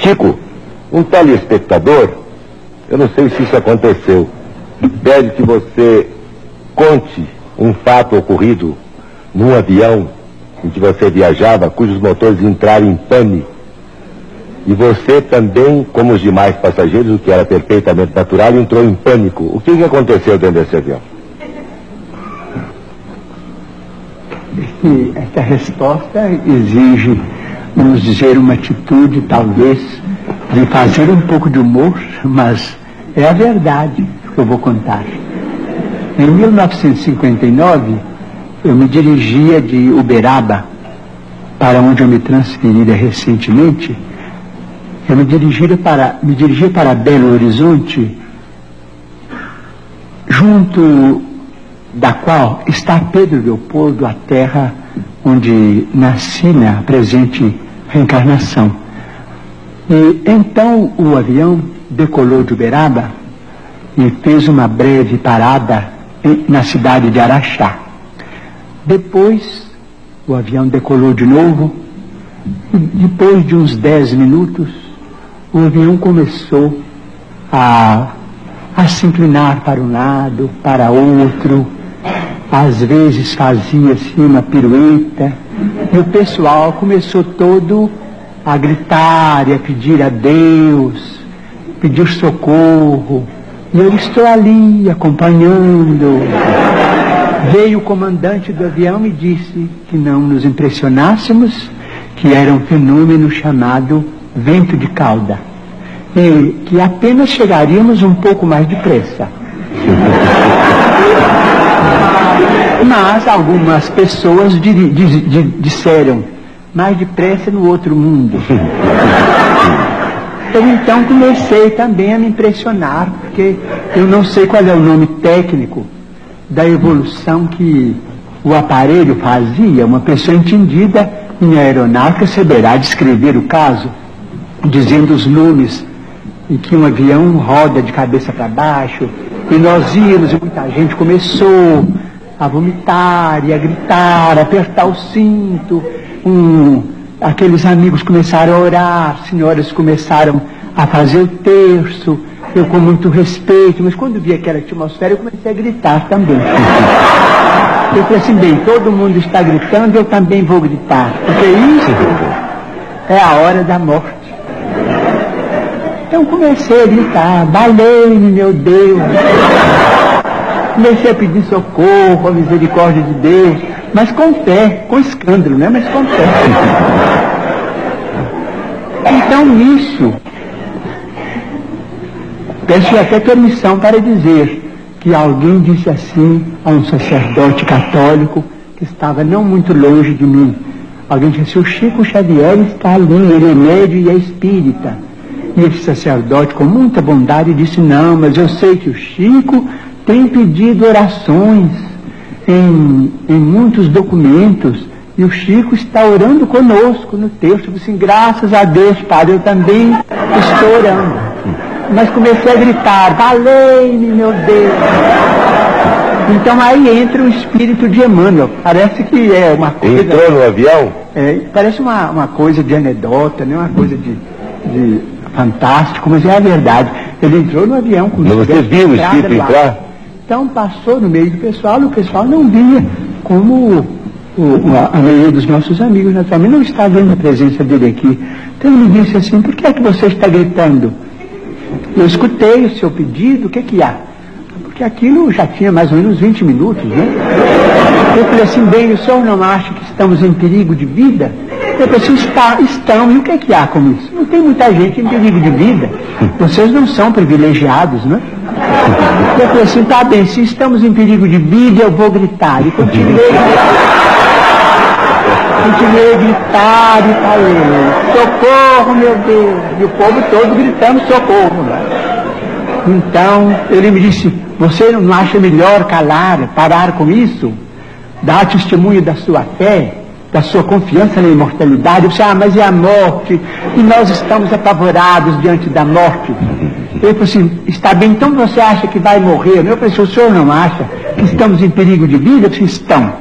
Chico, um telespectador, eu não sei se isso aconteceu, pede que você conte um fato ocorrido num avião em que você viajava, cujos motores entraram em pane. E você também, como os demais passageiros, o que era perfeitamente natural, entrou em pânico. O que, que aconteceu dentro desse avião? Essa resposta exige, vamos dizer, uma atitude, talvez, de fazer um pouco de humor, mas é a verdade que eu vou contar. Em 1959, eu me dirigia de Uberaba, para onde eu me transferira recentemente. Eu me dirigia para, me dirigia para Belo Horizonte, junto da qual está Pedro Leopoldo, a terra onde nasci na presente reencarnação. E então o avião decolou de Uberaba e fez uma breve parada na cidade de Araxá. Depois o avião decolou de novo e depois de uns dez minutos o avião começou a, a se inclinar para um lado, para outro, às vezes fazia assim uma pirueta, e o pessoal começou todo a gritar e a pedir a Deus, pedir socorro. E eu estou ali acompanhando. Veio o comandante do avião e disse que não nos impressionássemos, que era um fenômeno chamado vento de cauda. E que apenas chegaríamos um pouco mais depressa. Mas algumas pessoas disseram, mais depressa no outro mundo. Eu então comecei também a me impressionar, porque eu não sei qual é o nome técnico da evolução que o aparelho fazia. Uma pessoa entendida em aeronáutica saberá descrever o caso, dizendo os nomes em que um avião roda de cabeça para baixo, e nós íamos e muita gente começou a vomitar e a gritar, a apertar o cinto. Um, aqueles amigos começaram a orar, senhoras começaram a fazer o terço, eu com muito respeito, mas quando vi aquela atmosfera eu comecei a gritar também. Eu falei assim, bem, todo mundo está gritando, eu também vou gritar, porque isso é a hora da morte. Então comecei a gritar, balei-me, meu Deus. Comecei a pedir socorro, a misericórdia de Deus, mas com fé, com escândalo, né? Mas com fé. Então nisso, peço até permissão para dizer que alguém disse assim a um sacerdote católico que estava não muito longe de mim. Alguém disse, o Chico Xavier está ali, ele é médio e é espírita. E esse sacerdote, com muita bondade, disse, não, mas eu sei que o Chico tem pedido orações em, em muitos documentos e o Chico está orando conosco no texto. Assim, graças a Deus, Padre, eu também estou orando. Mas comecei a gritar, valei-me, meu Deus. Então aí entra o espírito de Emmanuel. Parece que é uma coisa. Entrou no avião? É, parece uma, uma coisa de anedota, né? uma coisa de, de fantástico, mas é a verdade. Ele entrou no avião com Mas você viu o espírito entrar? Então passou no meio do pessoal, o pessoal não via como o, a, a maioria dos nossos amigos naturalmente não está vendo a presença dele aqui. Então ele disse assim, por que é que você está gritando? Eu escutei o seu pedido, o que é que há? Porque aquilo já tinha mais ou menos 20 minutos, né? Eu falei assim, bem, o senhor não acha que estamos em perigo de vida? Assim, está, estão, e o que é que há com isso? Não tem muita gente em perigo de vida. Vocês não são privilegiados, né? Eu falei assim, tá bem, se estamos em perigo de vida, eu vou gritar. E continuei Continuei a gritar e falei, socorro, meu Deus. E o povo todo gritando socorro. Né? Então, ele me disse, você não acha melhor calar, parar com isso? Dar testemunho da sua fé, da sua confiança na imortalidade? Disse, ah, mas é a morte, e nós estamos apavorados diante da morte. Ele falou assim, está bem, então você acha que vai morrer? Eu falei, o senhor não acha que estamos em perigo de vida? Eu disse, estão.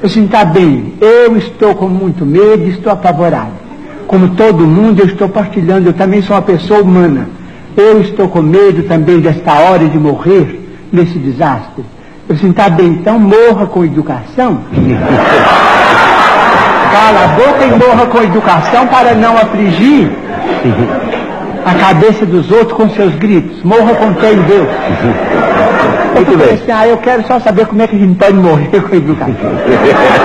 Eu disse, está bem, eu estou com muito medo estou apavorado. como todo mundo, eu estou partilhando, eu também sou uma pessoa humana. Eu estou com medo também desta hora de morrer nesse desastre. Eu disse, tá bem, então morra com educação. Cala a boca e morra com educação para não afligir a cabeça dos outros com seus gritos. Morra com fé em Deus. Muito eu bem. Assim, ah, eu quero só saber como é que a gente pode morrer com educação.